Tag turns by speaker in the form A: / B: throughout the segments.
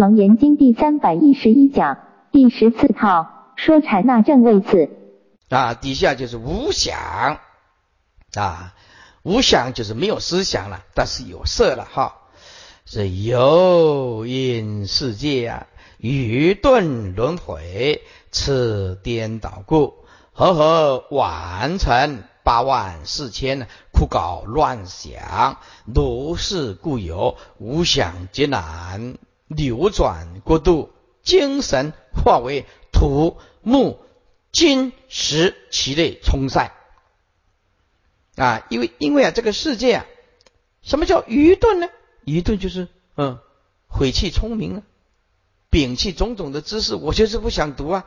A: 楞严经第三百一十一讲第十四套说禅那正位次
B: 啊，底下就是无想啊，无想就是没有思想了，但是有色了哈，是有因世界啊，愚钝轮回，此颠倒故，和合完成八万四千枯槁乱想，如是故有无想劫难。流转过度，精神化为土木金石其类冲散啊！因为因为啊，这个世界啊，什么叫愚钝呢？愚钝就是嗯，毁弃聪明了，摒弃种种的知识，我就是不想读啊！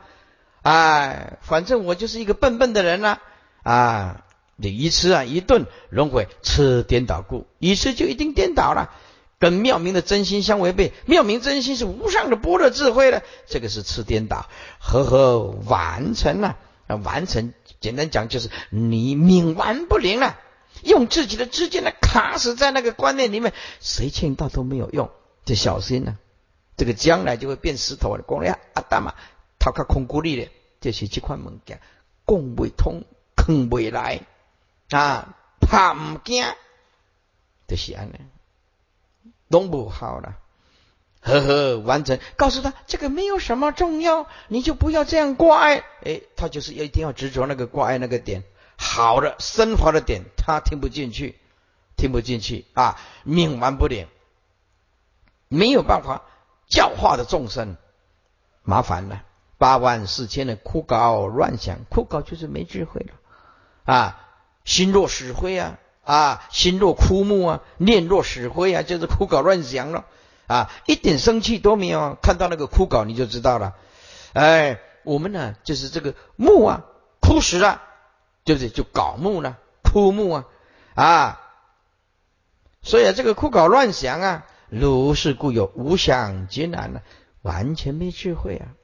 B: 哎，反正我就是一个笨笨的人呐！啊，你一吃啊，一顿轮回，吃颠倒故，一吃就一定颠倒了。跟妙明的真心相违背，妙明真心是无上的般若智慧的，这个是吃颠倒，和合完成了啊，完成简单讲就是你冥顽不灵了，用自己的知见来卡死在那个观念里面，谁劝导都没有用，就小心了，这个将来就会变石头了。讲了阿达嘛，他靠空孤立的，这是这块物件，共未通，坑未来啊，怕唔惊，就是安尼。弄不好了，呵呵，完成，告诉他这个没有什么重要，你就不要这样挂碍。哎，他就是一定要执着那个挂碍那个点，好的升华的点，他听不进去，听不进去啊，冥顽不灵，没有办法教化的众生，麻烦了，八万四千的枯槁乱想，枯槁就是没智慧了啊，心若死灰啊。啊，心若枯木啊，念若死灰啊，就是枯槁乱想了啊，一点生气都没有。看到那个枯槁，你就知道了。哎，我们呢，就是这个木啊，枯死了，对不对？就槁木了，枯木啊啊。所以啊，这个枯槁乱想啊，如是故有无想劫难了，完全没智慧啊。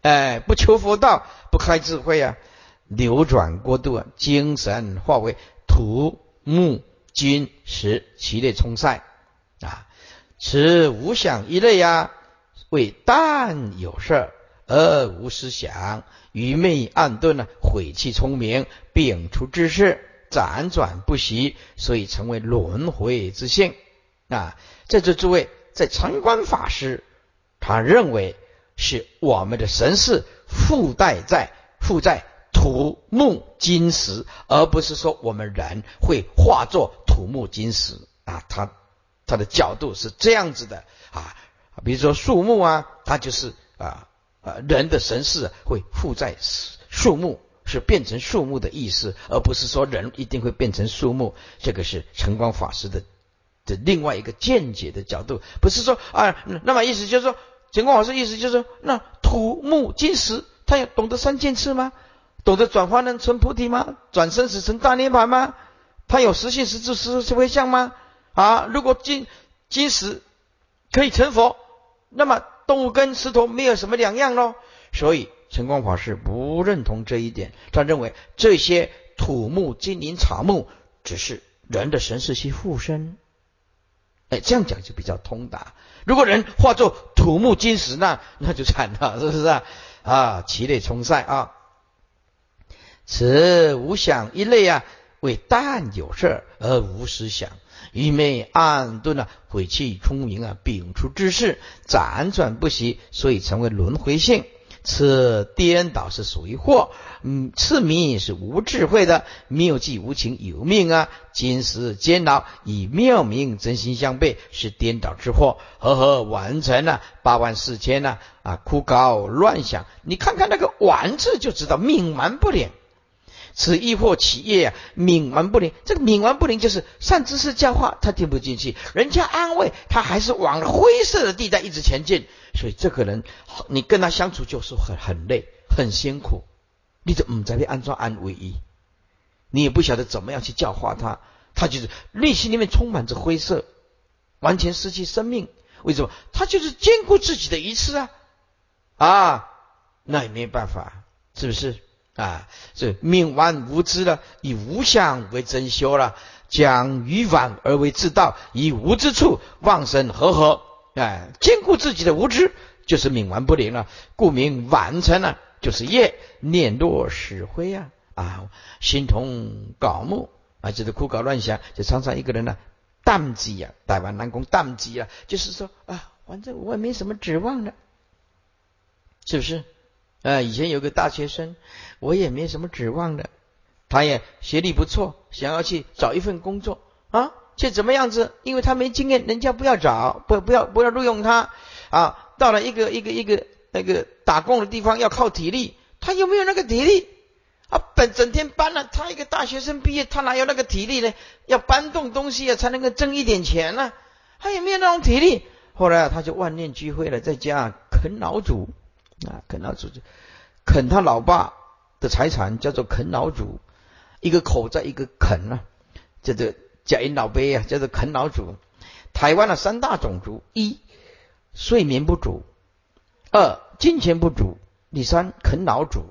B: 哎，不求佛道，不开智慧啊，流转过度啊，精神化为。土木金石其类冲塞啊，此五想一类啊，为但有色而无思想，愚昧暗钝呢，毁弃聪明，摒除知识，辗转不息，所以成为轮回之性啊。在这诸位在禅观法师，他认为是我们的神识附带在附在。土木金石，而不是说我们人会化作土木金石啊，他他的角度是这样子的啊，比如说树木啊，它就是啊啊人的神识会附在树木，是变成树木的意思，而不是说人一定会变成树木。这个是晨光法师的的另外一个见解的角度，不是说啊，那么意思就是说，晨光法师意思就是说，那土木金石，他要懂得三件事吗？懂得转化能成菩提吗？转生死成大涅槃吗？他有实性实质实是会相吗？啊，如果金金石可以成佛，那么动物跟石头没有什么两样喽。所以晨光法师不认同这一点，他认为这些土木金银草木只是人的神识去附身。哎，这样讲就比较通达。如果人化作土木金石，那那就惨了，是不是啊？啊，其类冲塞啊。此无想一类啊，为但有事而无思想，愚昧暗钝啊，毁弃聪明啊，摒除知识，辗转不息，所以成为轮回性。此颠倒是属于惑，嗯，痴迷是无智慧的，妙计无情有命啊，今时煎熬以妙明真心相悖，是颠倒之祸，呵呵，完成了八万四千呢啊，枯槁乱想，你看看那个完字就知道冥顽不灵。此亦或企业啊，冥顽不灵。这个冥顽不灵就是善知识教化，他听不进去；人家安慰他，还是往灰色的地带一直前进。所以这个人，你跟他相处就是很很累、很辛苦。你就唔在被安装安慰一，你也不晓得怎么样去教化他，他就是内心里面充满着灰色，完全失去生命。为什么？他就是兼顾自己的一次啊啊，那也没办法，是不是？啊，这命顽无知了，以无相为真修了，将愚妄而为自道，以无知处妄生和合，哎，兼顾自己的无知，就是冥顽不灵了。故名顽成了，就是业念落石灰啊啊，心同槁木啊，就是枯槁乱想，就常常一个人呢，淡机啊，台湾南宫淡机啊，就是说啊，反正我也没什么指望了，是不是？呃，以前有个大学生，我也没什么指望的，他也学历不错，想要去找一份工作啊。却怎么样子？因为他没经验，人家不要找，不不要不要录用他啊！到了一个一个一个那个打工的地方，要靠体力，他有没有那个体力啊？本整天搬了，他一个大学生毕业，他哪有那个体力呢？要搬动东西啊，才能够挣一点钱呢？他也没有那种体力？后来啊他就万念俱灰了，在家啃老主啊，啃老主就啃他老爸的财产，叫做啃老主，一个口在一个啃啊，叫做。假因老辈啊，叫做啃老族。台湾的三大种族：一、睡眠不足；二、金钱不足；第三，啃老族。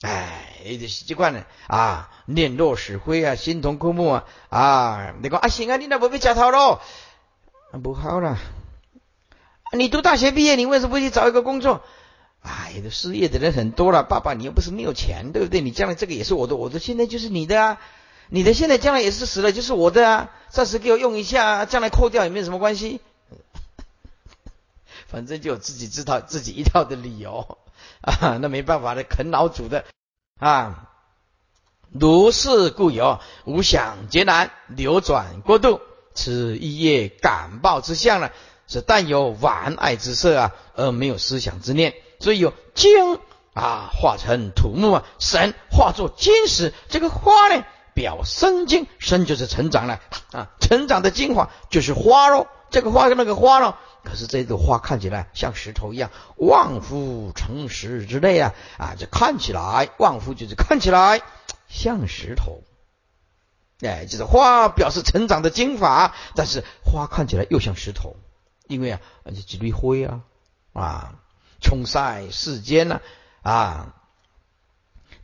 B: 哎，习惯了啊，面若死灰啊，心同枯木啊啊！你讲啊，行啊，你那不被夹头喽？不好了，你读大学毕业，你为什么不去找一个工作？哎，失业的人很多了。爸爸，你又不是没有钱，对不对？你将来这个也是我的，我的现在就是你的啊。你的现在将来也是死了，就是我的啊！暂时给我用一下，将来扣掉也没有什么关系。反正就有自己知道自己一套的理由 啊，那没办法的，啃老族的啊。如是故有无想劫难流转过度，此一业感报之相呢，是但有玩爱之色啊，而没有思想之念，所以有精啊化成土木啊，神化作金石，这个花呢。表生精，生就是成长了啊！成长的精华就是花喽。这个花跟那个花喽，可是这朵花看起来像石头一样，望夫成石之类啊啊！这看起来，望夫就是看起来像石头。哎，就是花表示成长的精华，但是花看起来又像石头，因为啊，这几缕灰啊啊，冲晒世间呐啊。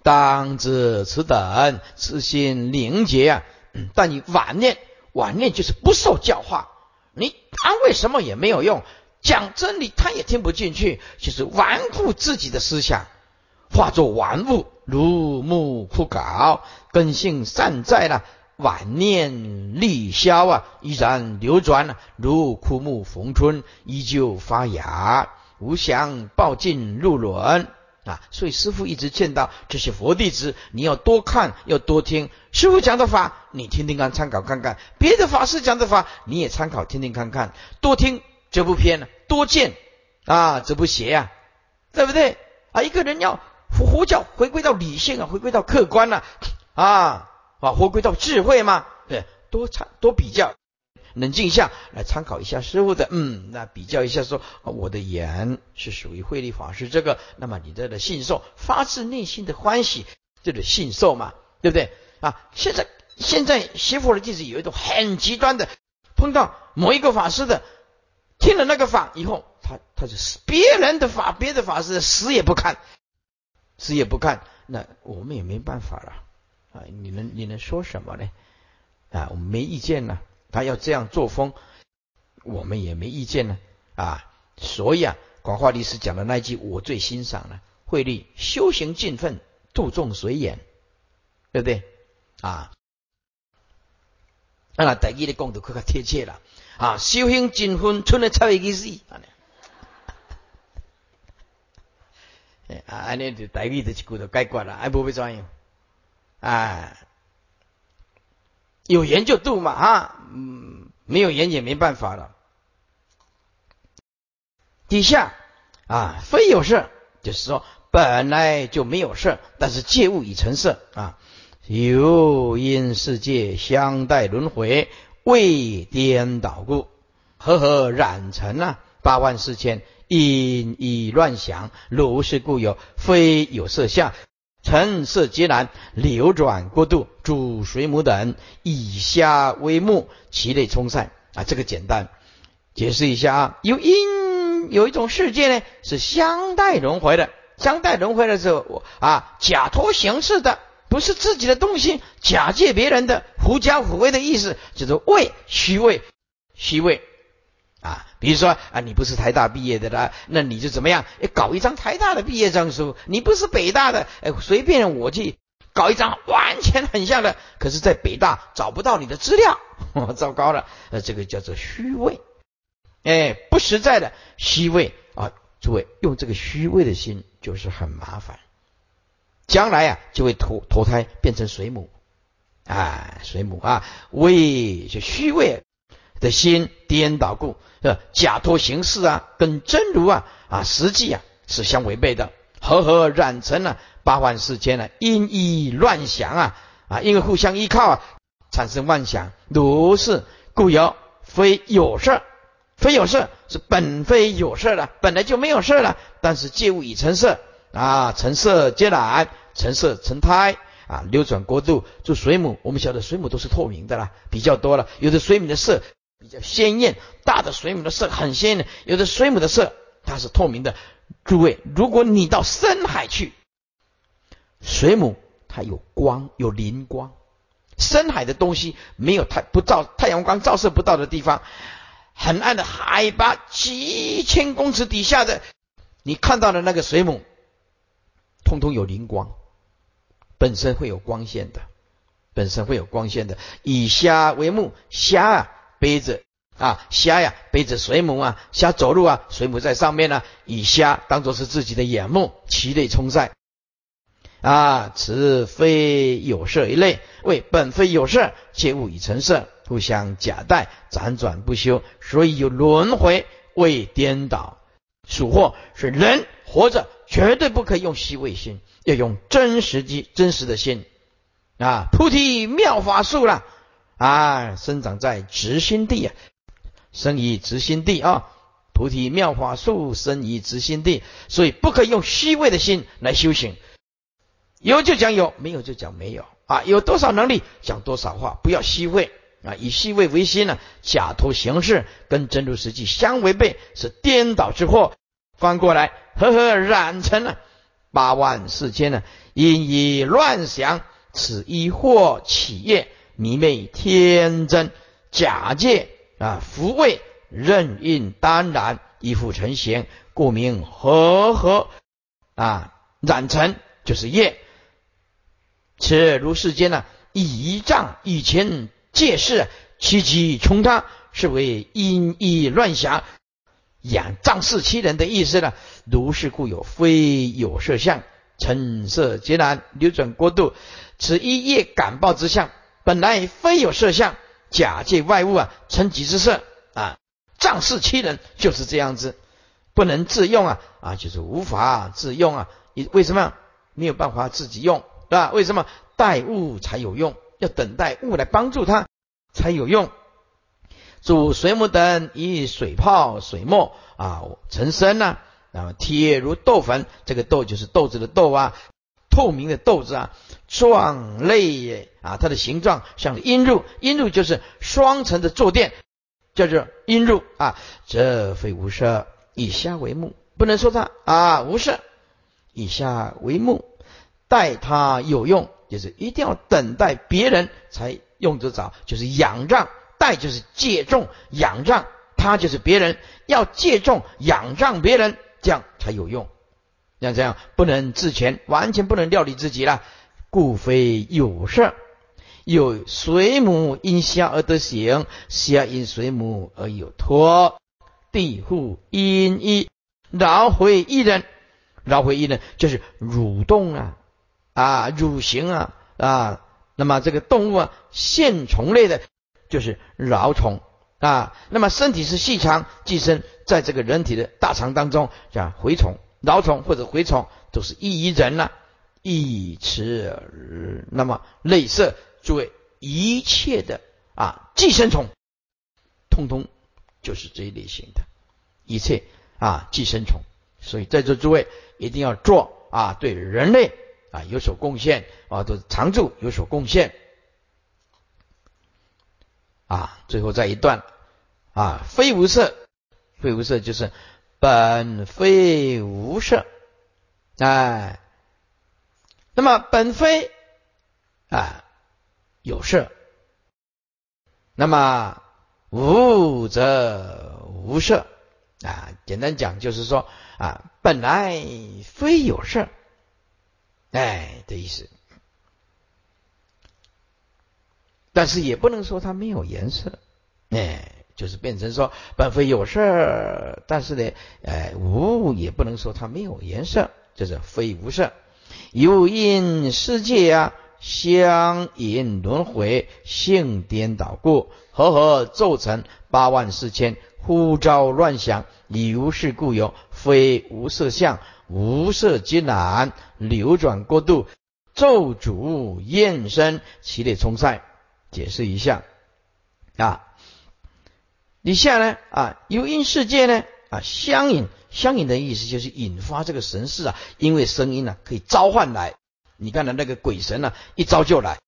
B: 当知此等此心灵洁啊，但你晚念，晚念就是不受教化，你安慰什么也没有用，讲真理他也听不进去，就是顽固自己的思想，化作顽物，如木枯槁，根性散在了，晚念力消啊，依然流转，如枯木逢春，依旧发芽，无想抱尽入轮。啊，所以师傅一直见到这些佛弟子，你要多看，要多听师傅讲的法，你听听看，参考看看；别的法师讲的法，你也参考听听看看。多听则不偏，多见啊则不邪呀，对不对？啊，一个人要佛佛教回归到理性啊，回归到客观了啊啊，回归到智慧嘛，对，多参多比较。冷静下，来参考一下师傅的，嗯，那比较一下，说我的言是属于慧力法师这个，那么你这的信受发自内心的欢喜，这个信受嘛，对不对啊？现在现在学佛的弟子有一种很极端的，碰到某一个法师的，听了那个法以后，他他就是别人的法，别的法师死也不看，死也不看，那我们也没办法了啊！你能你能说什么呢？啊，我们没意见呢。他要这样作风，我们也没意见呢啊！所以啊，广化律师讲的那句我最欣赏了：慧律修行尽分，度众随缘，对不对啊？那第二的讲的更加贴切了啊！修行尽分，存了差一个字。哎，安尼就第二的一句就解决了，还不会怎样啊？有缘就度嘛啊，嗯，没有缘也没办法了。底下啊，非有色，就是说本来就没有色，但是借物已成色啊。有因世界相待轮回，未颠倒故，和合染成啊？八万四千因以乱想，如是故有非有色相。尘色皆然，流转过度，主水母等以虾为目，其类冲散啊。这个简单解释一下啊。有因有一种世界呢，是相待轮回的。相待轮回的时候，啊，假托形式的，不是自己的东西，假借别人的，狐假虎威的意思，就是为虚位，虚位啊，比如说啊，你不是台大毕业的啦，那你就怎么样？搞一张台大的毕业证书。你不是北大的，哎，随便我去搞一张完全很像的，可是，在北大找不到你的资料，糟糕了。呃，这个叫做虚伪，哎，不实在的虚伪啊。诸位用这个虚伪的心，就是很麻烦，将来啊，就会投投胎变成水母啊，水母啊，伪就虚伪。的心颠倒故，是假托形式啊，跟真如啊啊实际啊是相违背的，和合染成了八万世间呢，因依乱想啊啊，因为互相依靠啊，产生妄想，如是故有非有事，非有事是本非有事了，本来就没有事了，但是借物以成色啊，成色皆染，成色成胎啊，流转过度，就水母，我们晓得水母都是透明的啦，比较多了，有的水母的色。比较鲜艳，大的水母的色很鲜艳，有的水母的色它是透明的。诸位，如果你到深海去，水母它有光，有灵光。深海的东西没有太不照太阳光照射不到的地方，很暗的海拔几千公尺底下的，你看到的那个水母，通通有灵光，本身会有光线的，本身会有光线的。以虾为目，虾啊。背着啊虾呀，背着水母啊，虾走路啊，水母在上面呢，以虾当做是自己的眼目，其类冲塞啊，此非有色一类，为本非有色，皆物以成色，互相假代，辗转不休，所以有轮回，为颠倒。属祸是人活着绝对不可以用虚伪心，要用真实机真实的心啊，菩提妙法术了。啊，生长在直心地啊，生于直心地啊，菩提妙法树生于直心地，所以不可以用虚伪的心来修行。有就讲有，没有就讲没有啊。有多少能力讲多少话，不要虚伪啊，以虚伪为心呢，假托形式，跟真如实际相违背，是颠倒之祸。翻过来，呵呵，染成了八万四千呢，因以乱想，此一惑起业。迷昧天真，假借啊福位任运当然，依附成形，故名和合啊染尘就是业。此如世间呢，以仗以前借势，其机冲他，是为因意乱想，养仗势欺人的意思呢。如是故有非有色相，成色皆然，流转过度，此一业感报之相。本来非有色相，假借外物啊，成己之色啊，仗势欺人就是这样子，不能自用啊啊，就是无法自用啊。你为什么没有办法自己用，对吧？为什么待物才有用？要等待物来帮助他才有用。煮水母等以水泡、水沫啊成身呢，那么贴如豆粉，这个豆就是豆子的豆啊。透明的豆子啊，状类啊，它的形状像阴入，阴入就是双层的坐垫，叫做阴入啊。这非无色，以下为目，不能说它啊无色，以下为目，待它有用，就是一定要等待别人才用得着，就是仰仗，待就是借重，仰仗他就是别人，要借重仰仗别人，这样才有用。像这样不能自全，完全不能料理自己了，故非有事。有水母因虾而得形，虾因水母而有托。地户因一饶回一人，饶回一人就是蠕动啊啊蠕行啊啊。那么这个动物啊，线虫类的，就是饶虫啊。那么身体是细长，寄生在这个人体的大肠当中，叫蛔虫。蛲虫或者蛔虫都是异于人了，异此那么类似，诸位一切的啊寄生虫，通通就是这一类型的，一切啊寄生虫。所以在座诸位一定要做啊，对人类啊有所贡献啊，都常住有所贡献啊。最后再一段啊，非无色，非无色就是。本非无色，哎，那么本非啊有色，那么无则无色啊。简单讲就是说啊，本来非有色，哎的意思。但是也不能说它没有颜色，哎，就是变成说本非有色，但是呢，哎无也不能说它没有颜色，就是非无色。有因世界啊，相引轮回，性颠倒故，和合奏成八万四千，呼召乱想，以无是故有，非无色相，无色皆难，流转过度，咒主厌身，其类冲塞。解释一下啊，以下呢啊，有因世界呢啊，相引相引的意思就是引发这个神事啊，因为声音呢可以召唤来，你看的那个鬼神呢，一招就来，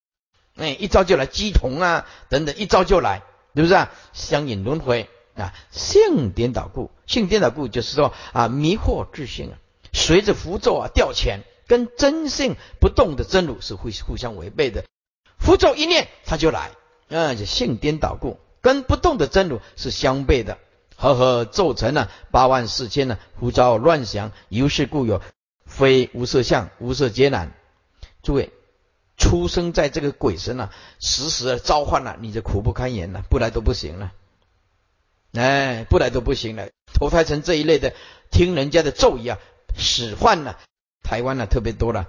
B: 哎，一招就来，鸡童啊等等，一招就来，是不是啊？相引轮回啊，性颠倒故，性颠倒故就是说啊，迷惑自性啊，随着符咒啊调遣，跟真性不动的真如是会互相违背的。符咒一念，他就来，啊，就性颠倒故，跟不动的真如是相悖的。和合奏成呢，八万四千呢，胡招乱想，由是故有，非无色相，无色皆难。诸位，出生在这个鬼神啊，时时的召唤了，你就苦不堪言了，不来都不行了。哎，不来都不行了，投胎成这一类的，听人家的咒语啊，使唤了，台湾呢特别多了。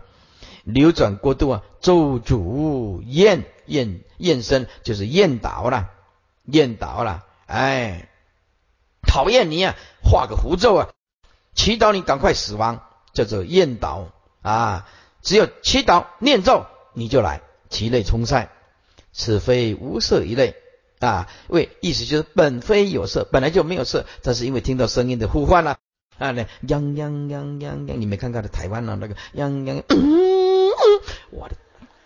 B: 流转过度啊，咒主厌厌厌身，就是厌倒了，厌倒了，哎，讨厌你啊，画个符咒啊，祈祷你赶快死亡，叫做厌倒啊。只有祈祷念咒，你就来，其类冲塞，此非无色一类啊。为意思就是本非有色，本来就没有色，但是因为听到声音的呼唤了啊，那央央央央央，你没看到的台湾啊那个央央。我的，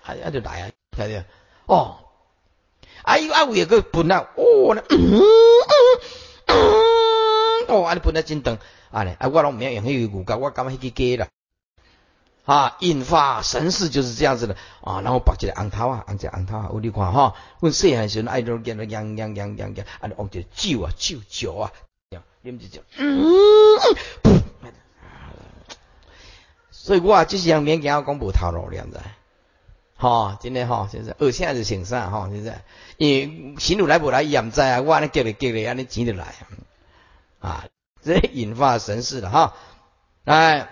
B: 还还就来啊，睇下哦，哎呦啊，有个本啊，哦，哦，啊，你本来真长，啊咧，啊，我拢唔用迄个骨架，我感觉迄个假啦，啊，引发神识就是这样子的啊，然后绑一个红头啊，红只红头啊，有你看哈，阮细汉时阵爱到见到样样样样样，啊，往这酒啊酒酒啊，啉一酒，嗯。所以我啊，就是样勉强讲无头路了，知？吼，真的吼，就是而且是成啥吼，就是因为行路来不来也唔知啊，我安尼叫你叫你安尼钱就来啊，这引发神事了哈。哎，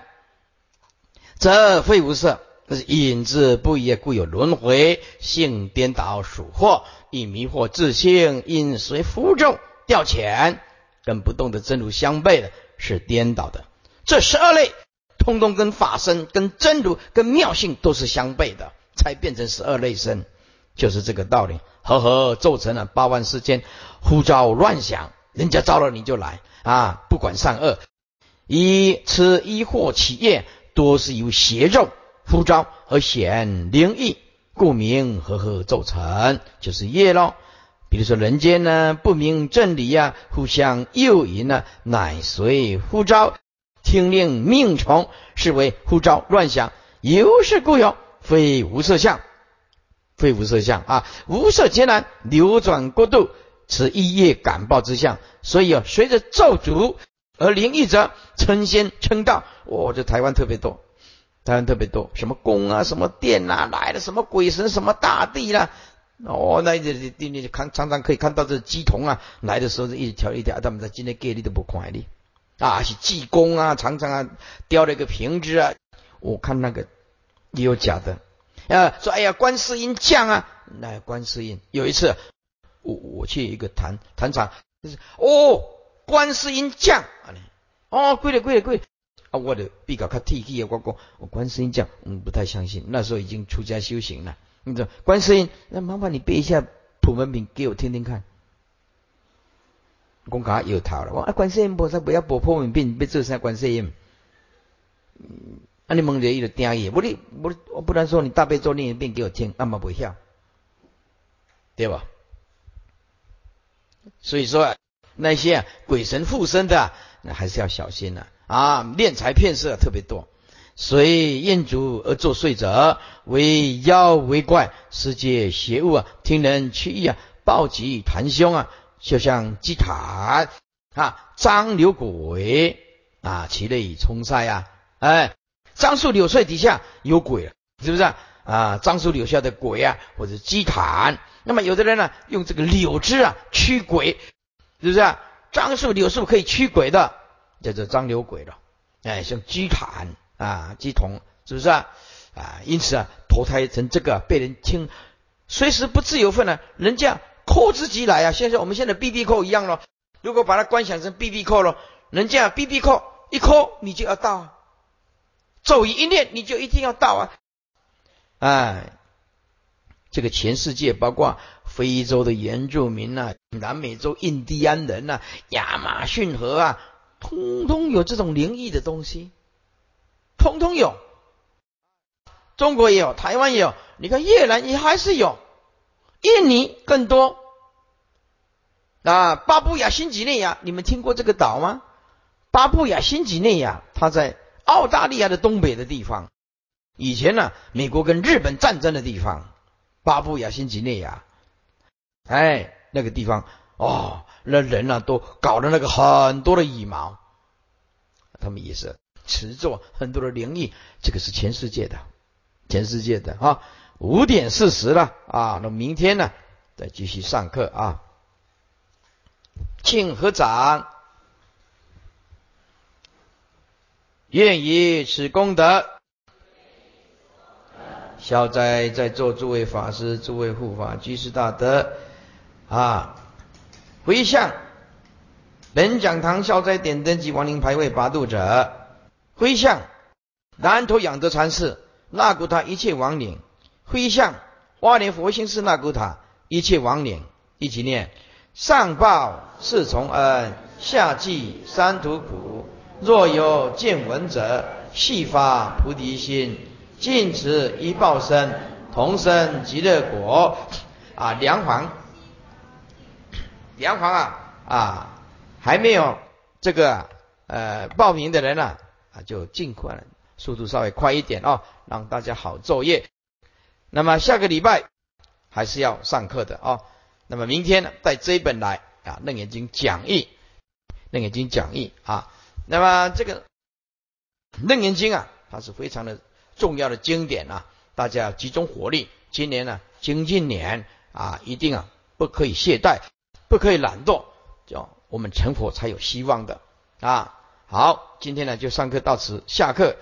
B: 这非无色，这是引之不一，故有轮回，性颠倒属惑，以迷惑自性，因随负重调遣，跟不动的真如相悖的，是颠倒的。这十二类。通通跟法身、跟真如、跟妙性都是相悖的，才变成十二类身，就是这个道理。和合奏成了八万四千，呼召乱想，人家招了你就来啊！不管善恶，以此一惑起业，多是由邪咒呼召而显灵异，故名和合奏成，就是业喽。比如说人间呢，不明正理呀，互相诱引呢，乃随呼召。听令命从，是为呼召乱想，由是故有，非无色相，非无色相啊！无色皆难，流转过度，此一业感报之相。所以啊，随着咒诅而灵异者，称仙称道。哦，这台湾特别多，台湾特别多，什么宫啊，什么殿啊，来了什么鬼神，什么大帝啦。哦，那这这你看常常可以看到这鸡童啊，来的时候是一条一条，他们在今天给你都不看你。啊，是济公啊，常常啊叼了一个瓶子啊，我看那个也有假的。啊，说哎呀，观世音降啊，那观世音有一次，我我去一个坛坛场，就是哦，观世音降。啊，哦，贵了贵了贵啊，我的比较看 T T 啊，我讲我观世音降，嗯，不太相信，那时候已经出家修行了，你说观世音，那麻烦你背一下普门品给我听听看。讲卡又逃了，我啊观世音菩萨不要破破门病，别做啥观世音。嗯啊，你问着伊就听伊，我你我我不能说你大悲咒念一遍给我听，那么不晓，对吧？所以说那些鬼神附身的，那还是要小心了啊！敛财骗色特别多，随厌足而作祟者，为妖为怪，世界邪物啊！听人去意啊，暴击团凶啊！就像祭坛啊，张柳鬼啊，其类以冲塞啊，哎，樟树柳树底下有鬼，是不是啊？啊，樟树柳下的鬼啊，或者鸡坛。那么有的人呢，用这个柳枝啊驱鬼，是不是啊？樟树柳树可以驱鬼的，叫做樟柳鬼了。哎，像鸡坛啊，鸡童，是不是啊？啊，因此啊，投胎成这个被人听，随时不自由分呢，人家扣之即来啊。现在我们现在 B B 扣一样咯，如果把它观想成 B B 扣了，人家 B B 扣一扣你就要到，咒语一念你就一定要到啊。哎，这个全世界包括非洲的原住民呐，南美洲印第安人呐，亚马逊河啊，通通有这种灵异的东西，通通有。中国也有，台湾也有，你看越南也还是有，印尼更多。啊，巴布亚新几内亚，你们听过这个岛吗？巴布亚新几内亚，它在澳大利亚的东北的地方。以前呢，美国跟日本战争的地方，巴布亚新几内亚，哎，那个地方哦，那人呢都搞了那个很多的羽毛，他们也是持咒，很多的灵异，这个是全世界的。全世界的啊，五点四十了啊，那明天呢再继续上课啊。请合掌，愿以此功德，消灾在座诸位法师、诸位护法、居士大德啊，回向本讲堂消灾点灯及亡灵牌位八度者，回向南头养德禅寺。那古塔一切亡灵，回向花莲佛心寺那古塔一切亡灵，一起念：上报四重恩，下济三途苦。若有见闻者，悉发菩提心，尽此一报身，同生极乐国。啊，梁皇，梁皇啊啊，还没有这个呃报名的人呢啊，就尽快，速度稍微快一点哦。让大家好作业。那么下个礼拜还是要上课的啊。那么明天，带这一本来啊，《楞严经》讲义，《楞严经》讲义啊。那么这个《楞严经》啊，它是非常的重要的经典啊，大家要集中火力。今年呢，精进年啊，一定啊不可以懈怠，不可以懒惰，叫我们成佛才有希望的啊。好，今天呢就上课到此，下课。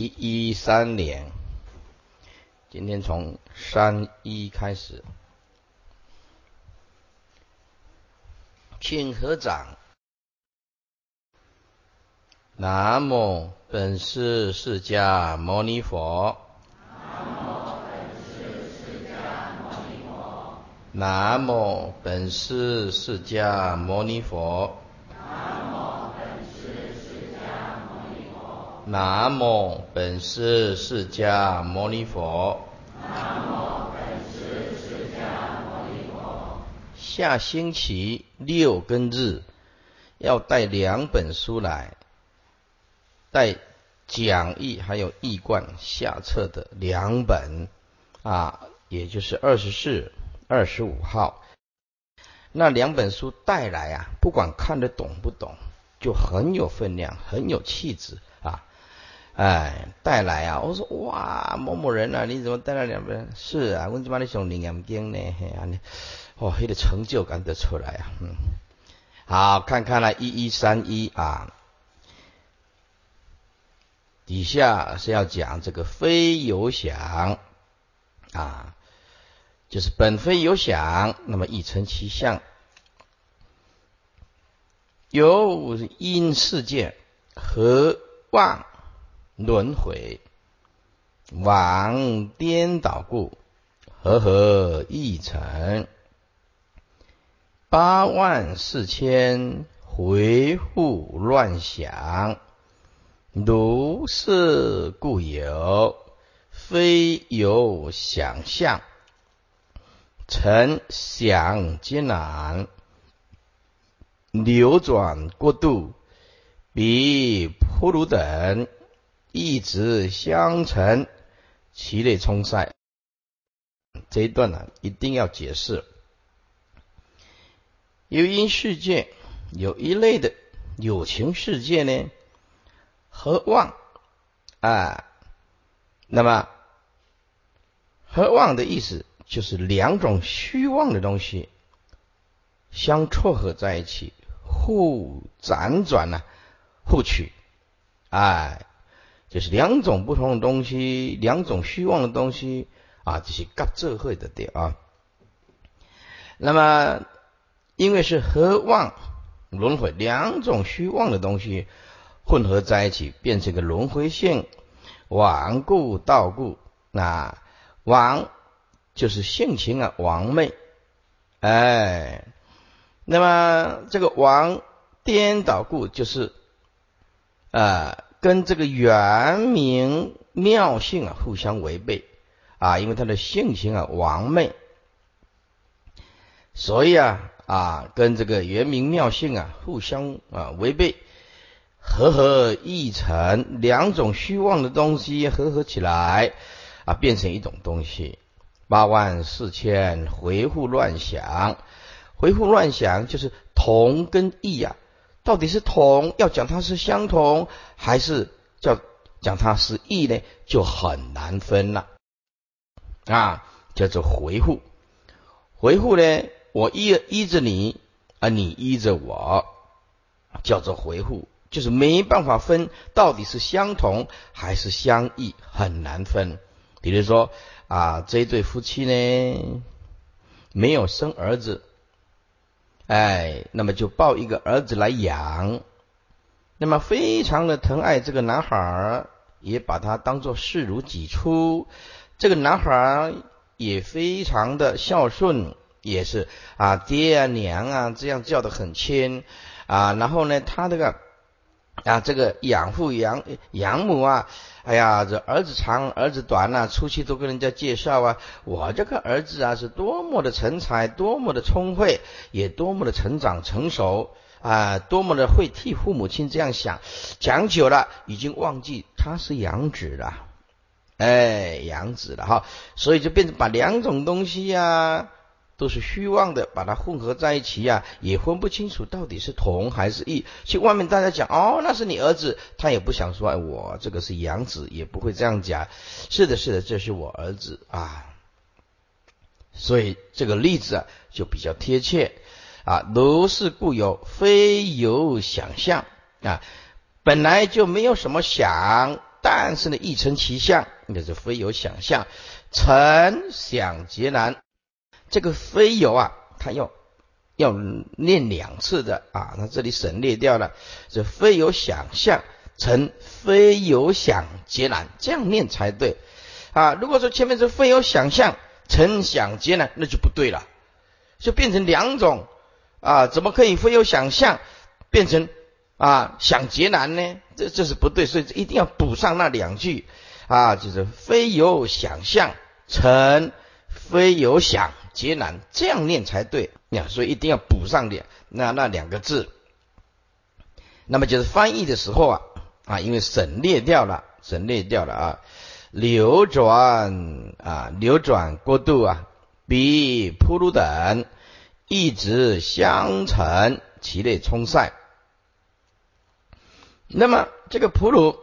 B: 一一三年，今天从三一开始，请合掌。南无本师释迦牟尼佛。南无本师释迦牟尼佛。南无本师释迦牟尼佛。
C: 南无本师释迦牟尼佛。
B: 下星期六跟日要带两本书来，带讲义还有易观下册的两本啊，也就是二十四、二十五号。那两本书带来啊，不管看得懂不懂，就很有分量，很有气质。哎，带来啊！我说哇，某某人啊，你怎么带来两本？是啊，我怎么你上灵眼经呢？嘿啊，你哦，那个成就感得出来啊！嗯，好，看看了，一一三一啊，底下是要讲这个非有想啊，就是本非有想，那么一成其相，有因世界和妄。轮回，往颠倒故，和合一成？八万四千回复乱想，如是故有非有想象，成想艰难，流转过度，比普鲁等一直相承，其类冲塞。这一段呢，一定要解释。有因世界有一类的有情世界呢，和妄啊，那么和妄的意思就是两种虚妄的东西相撮合在一起，互辗转呢，互取，哎，就是两种不同的东西，两种虚妄的东西啊，这是各智慧的点啊。那么。因为是和妄轮回两种虚妄的东西混合在一起，变成一个轮回性，顽固道故。那妄就是性情啊，妄昧。哎，那么这个妄颠倒故，就是啊，跟这个原名妙性啊互相违背啊，因为他的性情啊妄昧，所以啊。啊，跟这个原名妙性啊互相啊违背，合合一成，两种虚妄的东西合合起来啊，变成一种东西。八万四千回复乱想，回复乱想就是同跟异呀，到底是同要讲它是相同，还是叫讲它是异呢？就很难分了啊，叫做回复，回复呢？我依依着你，啊，你依着我，叫做回复，就是没办法分到底是相同还是相异，很难分。比如说啊，这一对夫妻呢，没有生儿子，哎，那么就抱一个儿子来养，那么非常的疼爱这个男孩儿，也把他当做视如己出，这个男孩儿也非常的孝顺。也是啊，爹啊娘啊，这样叫的很亲啊。然后呢，他这个啊，这个养父养养母啊，哎呀，这儿子长儿子短呐，出去都跟人家介绍啊。我这个儿子啊，是多么的成才，多么的聪慧，也多么的成长成熟啊，多么的会替父母亲这样想。讲久了，已经忘记他是养子了，哎，养子了哈。所以就变成把两种东西呀。都是虚妄的，把它混合在一起呀，也分不清楚到底是同还是异。去外面大家讲哦，那是你儿子，他也不想说哎我这个是养子，也不会这样讲。是的，是的，这是我儿子啊。所以这个例子啊就比较贴切啊。如是故有，非有想象啊，本来就没有什么想，但是呢，一成其相，那是非有想象，成想皆难。这个非有啊，他要要念两次的啊，那这里省略掉了，这非有想象成非有想结难，这样念才对啊。如果说前面是非有想象成想结难，那就不对了，就变成两种啊，怎么可以非有想象变成啊想结难呢？这这是不对，所以一定要补上那两句啊，就是非有想象成非有想。劫难这样念才对呀，所以一定要补上点那那两个字。那么就是翻译的时候啊啊，因为省略掉了，省略掉了啊，流转啊流转过度啊，比铺路等一直相承，其类冲塞。那么这个铺路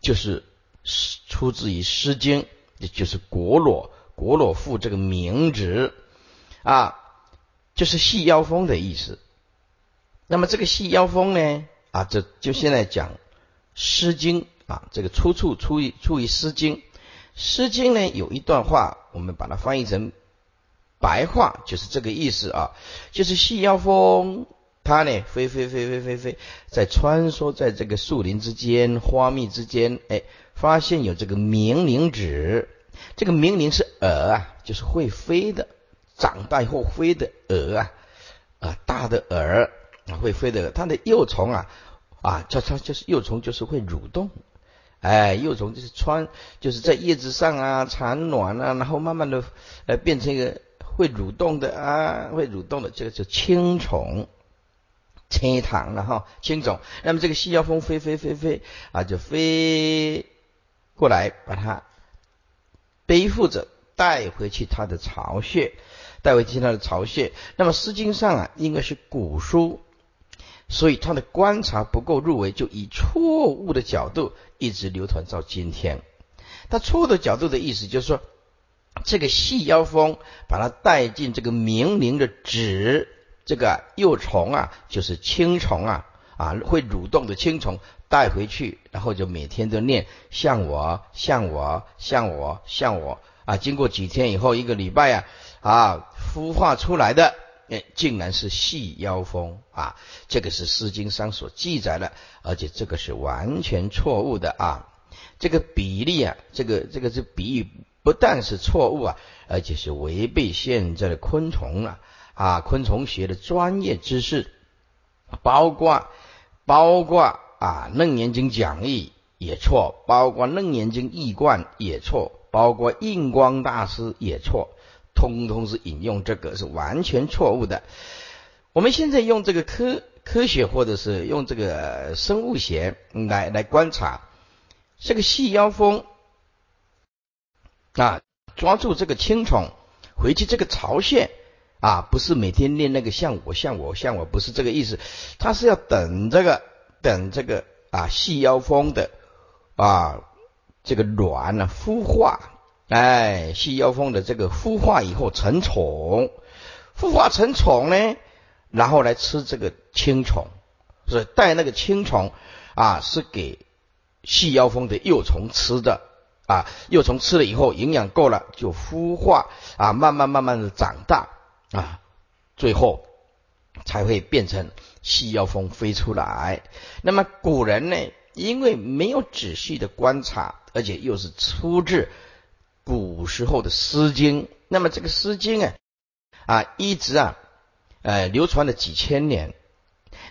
B: 就是出自于《诗经》，也就是国罗。国裸赋这个名字啊，就是细腰风的意思。那么这个细腰风呢啊，这就现在讲《诗经》啊，这个出处出于出于《诗经》。《诗经》呢有一段话，我们把它翻译成白话，就是这个意思啊，就是细腰风，它呢飞飞飞飞飞飞，在穿梭在这个树林之间、花蜜之间，哎，发现有这个冥灵子。这个冥灵是蛾啊，就是会飞的，长大以后飞的蛾啊，啊大的蛾啊会飞的，它的幼虫啊啊叫它就是幼虫就是会蠕动，哎，幼虫就是穿，就是在叶子上啊产卵啊，然后慢慢的呃变成一个会蠕动的啊，会蠕动的，这个叫青虫。青塘了哈，青虫。那么这个细腰蜂飞飞飞飞啊，就飞过来，把它背负着带回去他的巢穴，带回去他的巢穴。那么《诗经》上啊，应该是古书，所以他的观察不够入围，就以错误的角度一直流传到今天。他错误的角度的意思就是说，这个细腰蜂把它带进这个冥灵的纸。这个幼虫啊，就是青虫啊，啊会蠕动的青虫带回去，然后就每天都念像我，像我，像我，像我啊。经过几天以后，一个礼拜啊，啊孵化出来的，哎，竟然是细腰蜂啊。这个是《诗经》上所记载的，而且这个是完全错误的啊。这个比例啊，这个这个是比喻，不但是错误啊，而且是违背现在的昆虫了。啊，昆虫学的专业知识，包括包括啊《楞严经》讲义也错，包括《楞严经》义贯也错，包括印光大师也错，通通是引用这个是完全错误的。我们现在用这个科科学或者是用这个生物学来来观察这个细腰蜂啊，抓住这个青虫回去这个巢穴。啊，不是每天念那个像我像我像我，不是这个意思。他是要等这个等这个啊细腰蜂的啊这个卵呢孵化，哎细腰蜂的这个孵化以后成虫，孵化成虫呢，然后来吃这个青虫，所以带那个青虫啊是给细腰蜂的幼虫吃的啊，幼虫吃了以后营养够了就孵化啊，慢慢慢慢的长大。啊，最后才会变成细腰蜂飞出来。那么古人呢，因为没有仔细的观察，而且又是出自古时候的《诗经》，那么这个《诗经》啊，啊一直啊，呃流传了几千年。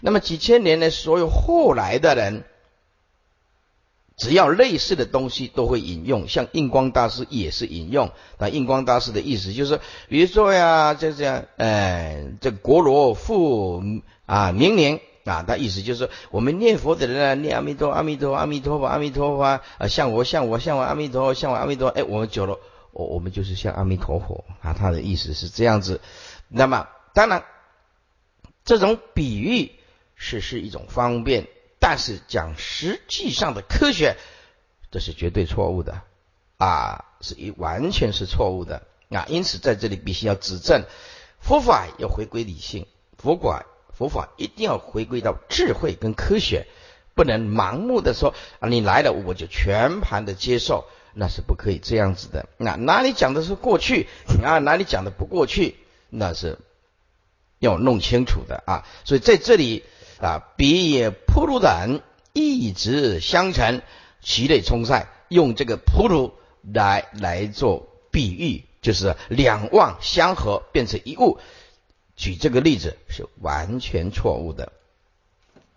B: 那么几千年呢，所有后来的人。只要类似的东西都会引用，像印光大师也是引用。那印光大师的意思就是，比如说呀，就这样，哎，这国罗复啊，明年啊，他意思就是，我们念佛的人啊，念阿弥陀，阿弥陀，阿弥陀佛，阿弥陀佛啊，像我，像我，像我，阿弥陀，像我，阿弥陀，哎，我们久了，我我们就是像阿弥陀佛啊，他的意思是这样子。那么，当然，这种比喻是是一种方便。但是讲实际上的科学，这是绝对错误的啊，是一完全是错误的啊。因此在这里必须要指正，佛法要回归理性，佛法佛法一定要回归到智慧跟科学，不能盲目的说啊，你来了我就全盘的接受，那是不可以这样子的。那哪里讲的是过去啊？哪里讲的不过去？那是要弄清楚的啊。所以在这里。啊，彼也普鲁等一直相承，其类冲塞，用这个普鲁来来做比喻，就是两望相合变成一物。举这个例子是完全错误的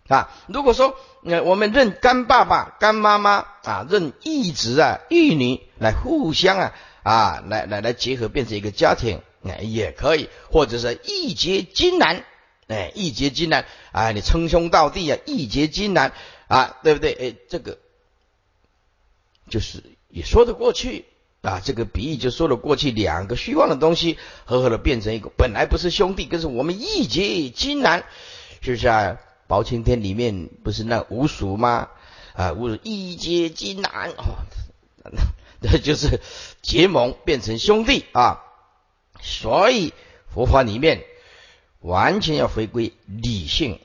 B: 啊！如果说呃我们认干爸爸、干妈妈啊，认义子啊、义女来互相啊啊来来来结合变成一个家庭，也可以，或者是义结金兰。哎，义结金兰啊！你称兄道弟啊，义结金兰啊，对不对？哎，这个就是也说得过去啊。这个比喻就说得过去，两个虚妄的东西合合的变成一个，本来不是兄弟，可是我们义结金兰，是不是啊？包青天里面不是那五鼠吗？啊，五鼠义结金兰哦，那就是结盟变成兄弟啊。所以佛法里面。完全要回归理性，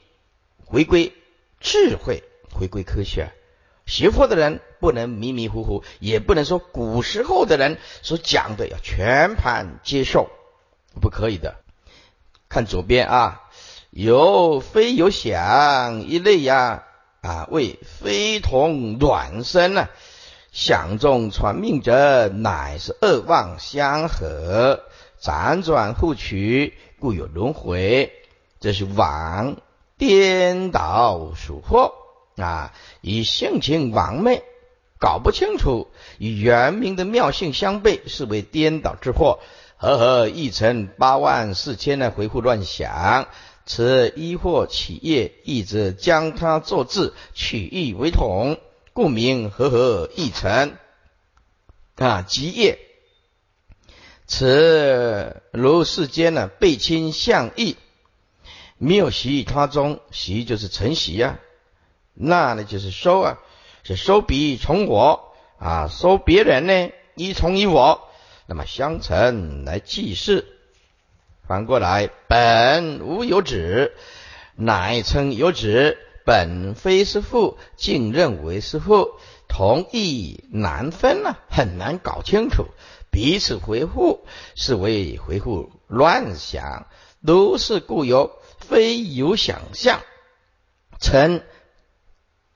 B: 回归智慧，回归科学。学佛的人不能迷迷糊糊，也不能说古时候的人所讲的要全盘接受，不可以的。看左边啊，有非有想一类呀啊，为非同卵生呢，想中传命者，乃是恶妄相合，辗转互取。故有轮回，这是妄颠倒属惑啊！以性情妄昧搞不清楚，与原名的妙性相悖，是为颠倒之惑。和合一成八万四千的回复乱想，此一惑起业，意则将它作字，取义为统，故名和合一成啊，即业。此如世间呢，背亲相异，谬习他中，习就是承袭啊，那呢就是收啊，是收彼从我啊，收别人呢依从于我。那么相承来记事，反过来本无有止，乃称有止。本非是父，竟认为是父，同义难分啊，很难搞清楚。彼此回复是为回复乱想，如是故有，非有想象，成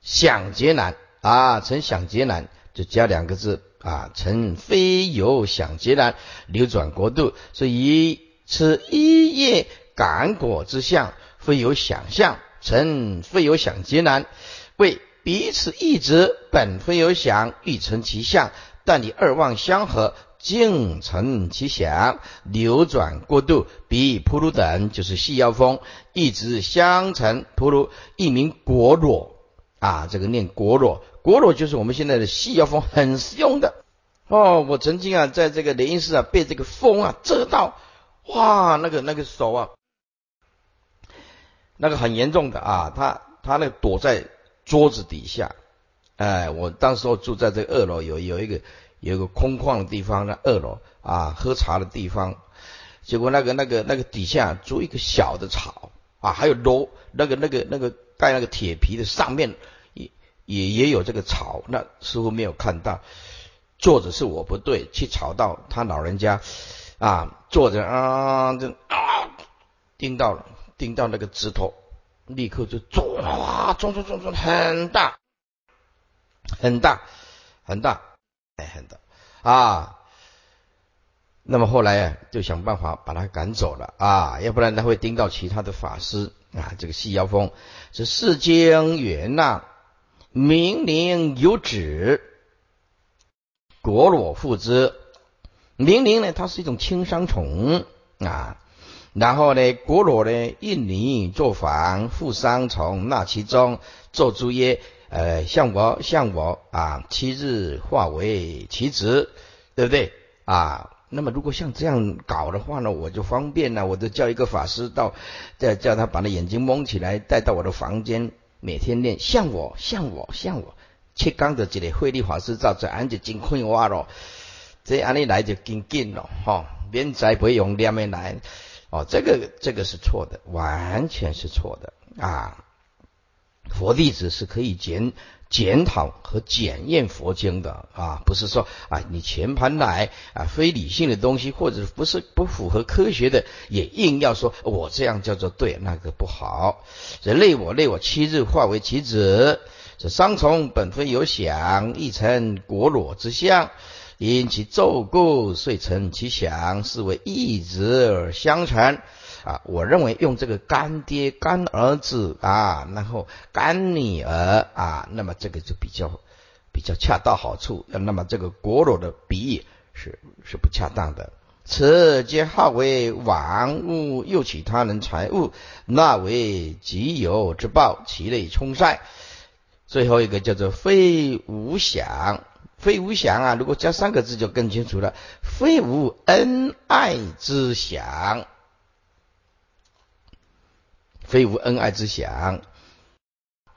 B: 想劫难啊，成想劫难，就加两个字。啊，成非有想劫难，流转国度，所以此一业感果之相，非有想象，成非有想劫难，为彼此异执，本非有想，欲成其相，但你二望相合，竟成其想，流转过度，比普鲁等就是细腰风，一直相成，普鲁一名果裸。啊，这个念果裸，果裸就是我们现在的细腰风很实用的哦。我曾经啊，在这个雷音寺啊，被这个风啊遮到，哇，那个那个手啊，那个很严重的啊，他他那躲在桌子底下，哎，我当时候住在这二楼，有有一个有一个空旷的地方，那二楼啊，喝茶的地方，结果那个那个那个底下筑一个小的草啊，还有楼那个那个那个。盖那个铁皮的上面也也也有这个草，那似乎没有看到。坐着是我不对，去吵到他老人家啊，坐着啊，就啊，盯到了，钉到那个指头，立刻就肿啊，肿肿肿肿很大，很大，很大，哎，很大啊。那么后来啊，就想办法把他赶走了啊，要不然他会盯到其他的法师。啊，这个细腰风是世间元呐，明灵有旨，果裸复之。明灵呢，它是一种青桑虫啊，然后呢，果裸呢，印泥作房，复桑虫那其中，做诸曰：呃，像我像我啊，七日化为棋子，对不对啊？那么如果像这样搞的话呢，我就方便了，我就叫一个法师到，再叫他把那眼睛蒙起来，带到我的房间，每天念像我像我像我，切刚的这里慧力法师照着，俺就真快活咯。这安尼来就更紧了哈，免再不用念的来，哦，这个这个是错的，完全是错的啊！佛弟子是可以检。检讨和检验佛经的啊，不是说啊，你全盘来啊，非理性的东西，或者不是不符合科学的，也硬要说我这样叫做对，那个不好。这累我累我，七日化为棋子。这伤虫本非有想，亦成果裸之相，因其咒故，遂成其想，是为一直而相传。啊，我认为用这个干爹、干儿子啊，然后干女儿啊，那么这个就比较比较恰到好处。那么这个国裸的比喻是是不恰当的。此皆号为玩物，又取他人财物，那为己有之报，其类充塞。最后一个叫做非无想，非无想啊，如果加三个字就更清楚了，非无恩爱之想。非无恩爱之想，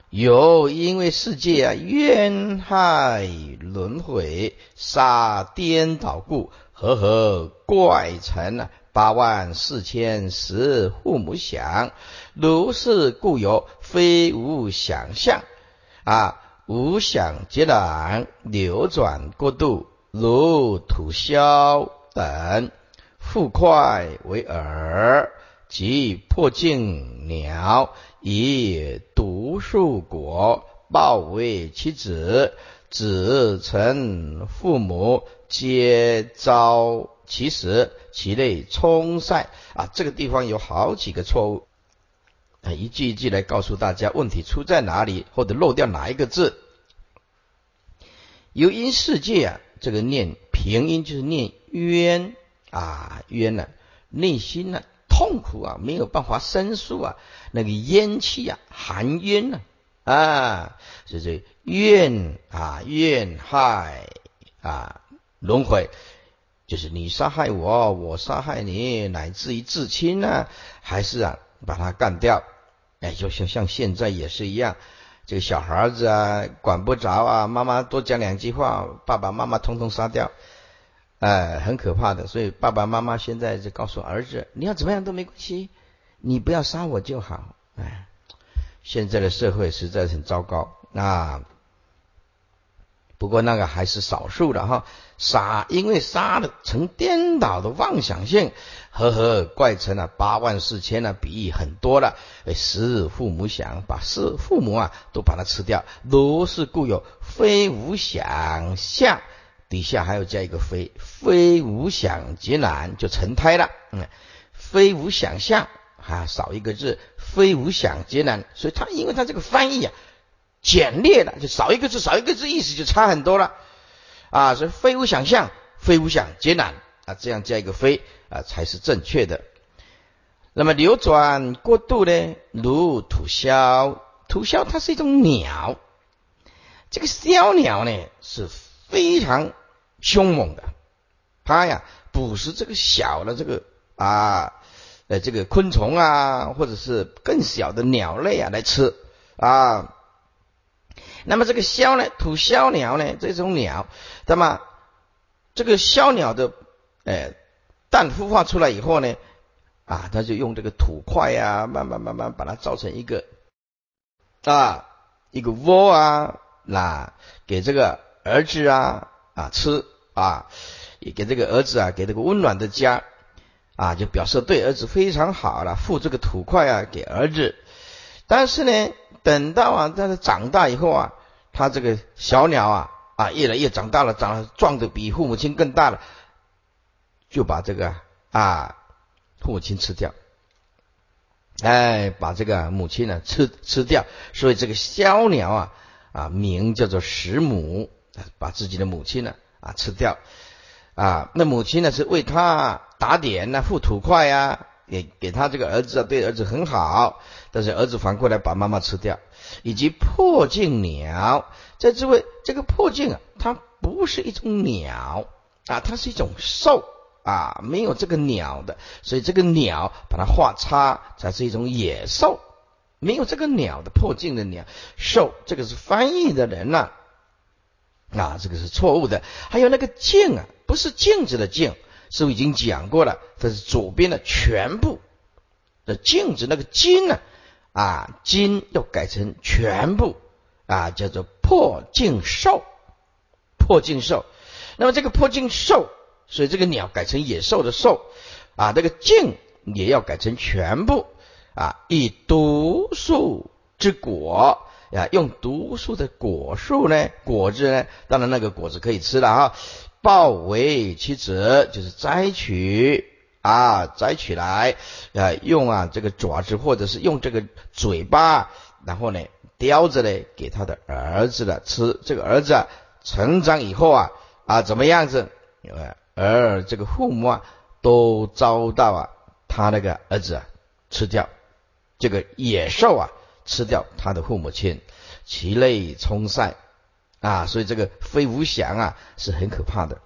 B: 有因为世界啊冤害轮回杀颠倒故，和合怪成八万四千十父母想，如是故有非无想象。啊无想劫难流转过度，如土消等，复快为耳。即破镜鸟以毒树果报为其子，子成父母皆遭其死，其类冲塞啊！这个地方有好几个错误啊，一句一句来告诉大家问题出在哪里，或者漏掉哪一个字。由因世界啊，这个念平音就是念冤啊冤呢，内心呢痛苦啊，没有办法申诉啊，那个冤气啊含冤呢啊，是这怨啊怨害啊轮回，就是你杀害我，我杀害你，乃至于至亲呢，还是啊把他干掉，哎，就像像现在也是一样。这个小孩子啊，管不着啊，妈妈多讲两句话，爸爸妈妈通通杀掉，哎，很可怕的。所以爸爸妈妈现在就告诉儿子，你要怎么样都没关系，你不要杀我就好。哎，现在的社会实在是很糟糕啊。不过那个还是少数的哈，杀因为杀的成颠倒的妄想性，呵呵，怪成了八万四千了，比喻很多了。食父母想把是父母啊都把它吃掉，如是故有非无想相，底下还要加一个非，非无想劫难就成胎了。嗯，非无想象啊，少一个字，非无想劫难，所以他因为他这个翻译啊。简略了，就少一个字，少一个字，意思就差很多了啊！所以非无想象，非无想劫难啊，这样加一个非啊，才是正确的。那么流转过度呢，如土枭，土枭它是一种鸟，这个枭鸟呢是非常凶猛的，它呀捕食这个小的这个啊呃这个昆虫啊，或者是更小的鸟类啊来吃啊。那么这个枭呢，土枭鸟呢，这种鸟，那么这个枭鸟的，呃，蛋孵化出来以后呢，啊，它就用这个土块啊，慢慢慢慢把它造成一个啊，一个窝啊，那给这个儿子啊啊吃啊，也给这个儿子啊，给这个温暖的家啊，就表示对儿子非常好了，付这个土块啊给儿子，但是呢。等到啊，它长大以后啊，他这个小鸟啊啊，越来越长大了，长得壮的比父母亲更大了，就把这个啊父母亲吃掉，哎，把这个母亲呢吃吃掉，所以这个小鸟啊啊名叫做食母，把自己的母亲呢啊吃掉。啊，那母亲呢是为他打点呢，付土块呀。给给他这个儿子啊，对儿子很好，但是儿子反过来把妈妈吃掉，以及破镜鸟，在这位这个破镜啊，它不是一种鸟啊，它是一种兽啊，没有这个鸟的，所以这个鸟把它画叉才是一种野兽，没有这个鸟的破镜的鸟。兽，这个是翻译的人呐，啊这个是错误的，还有那个镜啊，不是镜子的镜。是不是已经讲过了？这是左边的全部的镜子，那个金呢？啊，金要改成全部啊，叫做破镜兽，破镜兽。那么这个破镜兽，所以这个鸟改成野兽的兽啊，这个镜也要改成全部啊，以毒素之果啊，用毒树的果树呢，果子呢，当然那个果子可以吃了哈。抱为其子，就是摘取啊，摘取来啊，用啊这个爪子，或者是用这个嘴巴，然后呢叼着呢给他的儿子的吃。这个儿子啊成长以后啊啊怎么样子？呃而这个父母啊都遭到啊他那个儿子啊吃掉，这个野兽啊吃掉他的父母亲，其类冲散。啊，所以这个非无想啊是很可怕的。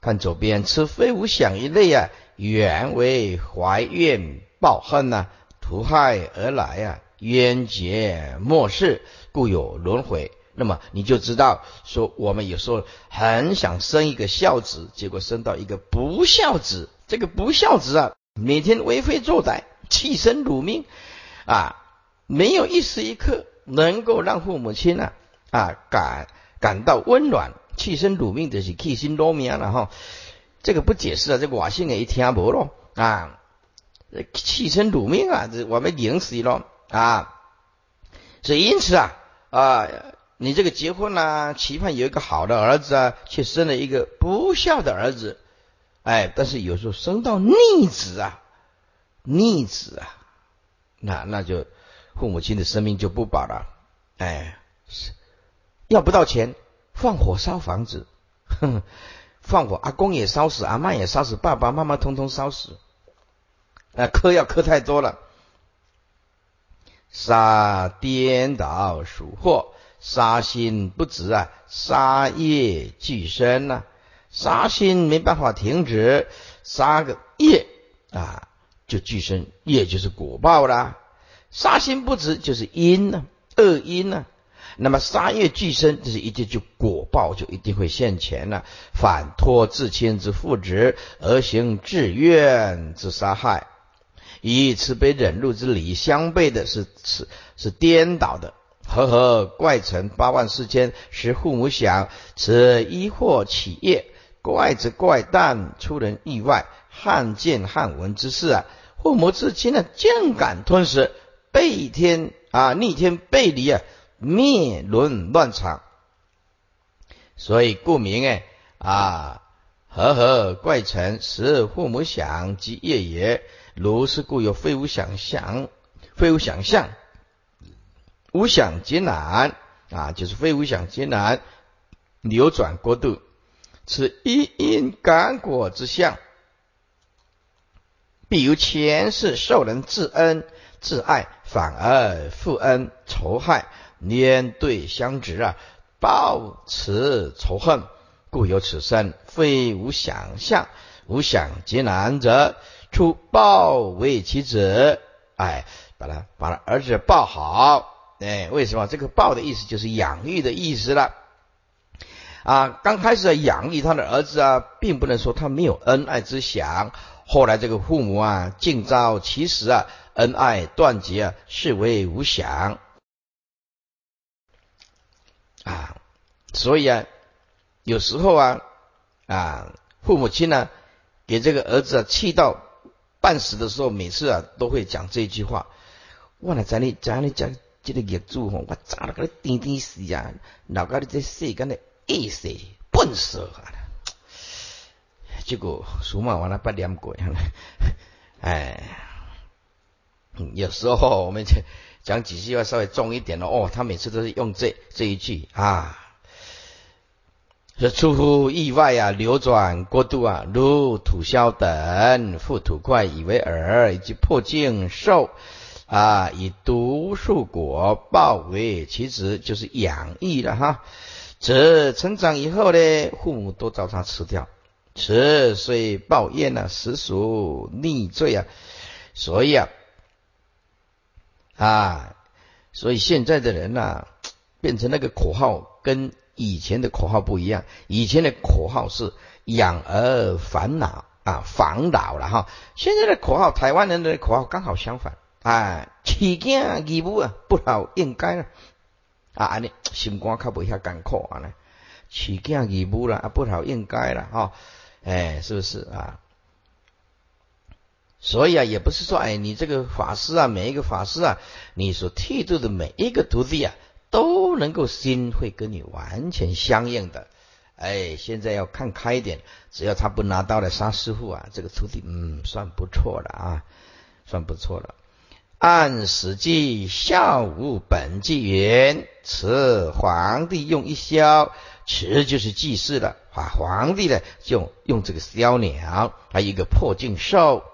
B: 看左边，吃非无想一类啊，原为怀怨报恨呐，图害而来啊，冤结莫世，故有轮回。那么你就知道，说我们有时候很想生一个孝子，结果生到一个不孝子。这个不孝子啊，每天为非作歹，弃身辱命啊，没有一时一刻能够让父母亲呢。啊，感感到温暖，弃身辱命的是弃心多命了哈。这个不解释啊，这个瓦信也一听不咯啊，弃身辱命啊，这我们领死了啊。所以因此啊啊，你这个结婚呢，期盼有一个好的儿子啊，却生了一个不孝的儿子，哎，但是有时候生到逆子啊，逆子啊，那那就父母亲的生命就不保了，哎。要不到钱放火烧房子，哼放火，阿公也烧死，阿妈也烧死，爸爸妈妈通通烧死。啊，磕要磕太多了。杀颠倒属祸，杀心不止啊，杀业俱生呐。杀心没办法停止，杀个业啊，就俱生，业就是果报啦。杀心不止就是因呢，恶因呢。那么杀业俱生，这是一定就果报就一定会现前了。反托至亲之父职，而行自怨之杀害。以慈悲忍辱之理相悖的是是是颠倒的，和合怪成八万四千，使父母想，此一祸起业，怪则怪诞，出人意外，罕见罕闻之事啊！父母至亲呢，竟敢吞食，背天啊，逆天背离啊，灭伦乱场，所以故名哎啊，和合怪成，使父母想及业也。如是故有非无想象，非无想象，无想劫难啊，就是非无想劫难流转过度，此一因感果之相，必由前世受人自恩自爱，反而复恩仇害，连对相执啊，报此仇恨，故有此生非无想象，无想皆难者。出抱为其子，哎，把他把他儿子抱好，哎，为什么？这个抱的意思就是养育的意思了。啊，刚开始养育他的儿子啊，并不能说他没有恩爱之想。后来这个父母啊，尽遭其实啊，恩爱断绝啊，视为无想啊。所以啊，有时候啊啊，父母亲呢，给这个儿子啊气到。半死的时候，每次啊都会讲这句话。我来在你在你讲这个业主吼，我砸了个点点死呀！老家的这世间的恶死笨死了。结果数码完了不两鬼，哎，有时候我们讲讲几句话稍微重一点的哦，他每次都是用这这一句啊。这出乎意外啊，流转过度啊，如土消等，覆土块以为饵，以及破镜兽啊，以毒树果报为其子，就是养育了哈。则成长以后呢，父母都遭他吃掉，此虽报怨呢，实属逆罪啊。所以啊，啊，所以现在的人呐，变成那个口号跟。以前的口号不一样，以前的口号是养儿烦恼啊，防老了哈。现在的口号，台湾人的口号刚好相反，啊，起家义务啊，不好应该了啊，安尼心肝较不遐艰苦啊呢，起见义务了啊，不好应该了哈，哎，是不是啊？所以啊，也不是说哎，你这个法师啊，每一个法师啊，你所剃度的每一个徒弟啊。都能够心会跟你完全相应的，哎，现在要看开一点，只要他不拿刀来杀师傅啊，这个徒弟嗯算不错了啊，算不错了。按史记孝武本纪元，此皇帝用一宵，池就是祭祀了啊。皇帝呢就用这个枭鸟，还有一个破镜兽。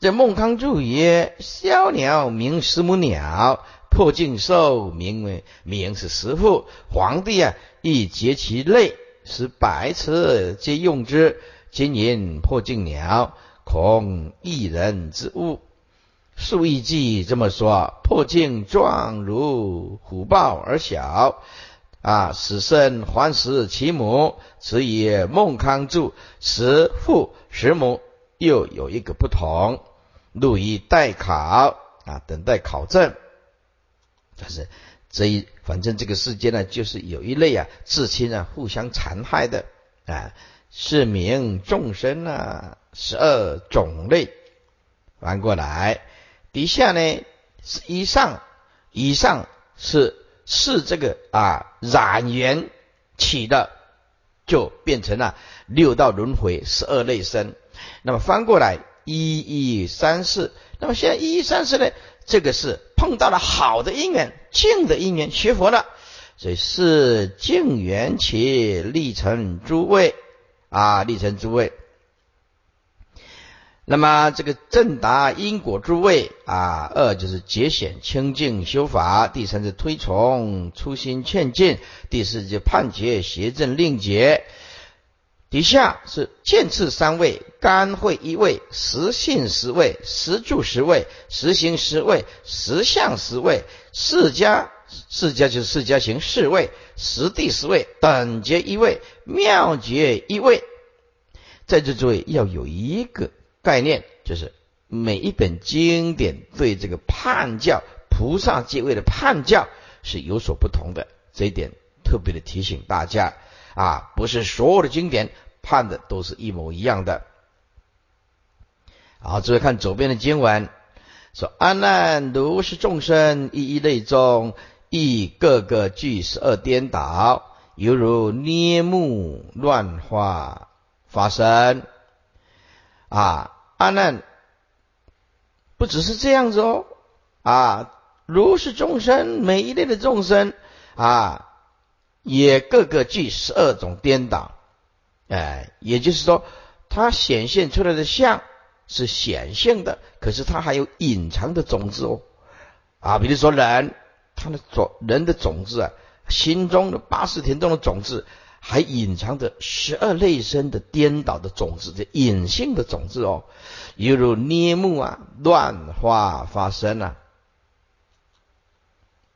B: 这孟康注曰：枭鸟名石母鸟。破镜兽名为名是师父，皇帝啊亦结其类，使百此皆用之。今言破镜鸟，恐一人之物。数亿记这么说：破镜状如虎豹而小，啊，死生还食其母。此也孟康注石父石母又有一个不同，录以待考啊，等待考证。但是这一反正这个世界呢，就是有一类啊，至亲啊，互相残害的啊，是名众生啊，十二种类。翻过来，底下呢是以上，以上是是这个啊染缘起的，就变成了六道轮回十二类生。那么翻过来一一三四，那么现在一一三四呢？这个是碰到了好的因缘，静的因缘，学佛了，所以是净缘起立成诸位啊，立成诸位。那么这个正达因果诸位啊，二就是节显清净修法，第三是推崇初心劝进，第四就判决邪正令解。底下是见次三位，干会一位，实性十位，实住十位，实行十位，实相十位，释迦释迦就是释迦行四位，实地十位，等觉一位，妙觉一位。在这诸位要有一个。概念就是每一本经典对这个判教菩萨阶位的判教是有所不同的，这一点特别的提醒大家啊，不是所有的经典判的都是一模一样的。好，注意看左边的经文，说阿难如是众生一一类中，亦个个具十二颠倒，犹如捏木乱花发生啊。阿难，不只是这样子哦，啊，如是众生，每一类的众生啊，也个个具十二种颠倒，哎，也就是说，它显现出来的相是显性的，可是它还有隐藏的种子哦，啊，比如说人，他的种人的种子啊，心中的八十田中的种子。还隐藏着十二类生的颠倒的种子，这隐性的种子哦，犹如捏木啊，乱花发生啊，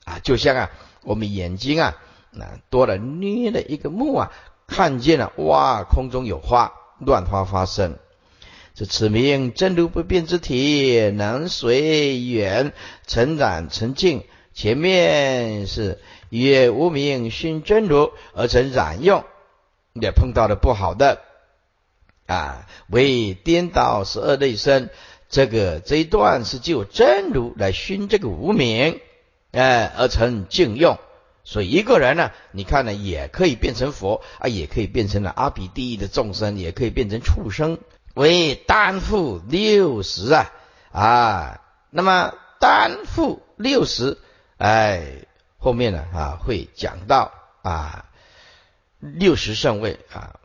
B: 啊，就像啊，我们眼睛啊，那多了捏了一个木啊，看见了哇，空中有花，乱花发生，这此名真如不变之体，能随缘成长成净。前面是。也无名熏真如而成染用，也碰到了不好的啊，为颠倒十二类身。这个这一段是就真如来熏这个无名，哎，而成净用。所以一个人呢，你看呢，也可以变成佛啊，也可以变成了阿鼻地狱的众生，也可以变成畜生。为担负六十啊啊，那么担负六十，哎。后面呢啊会讲到啊六十圣位啊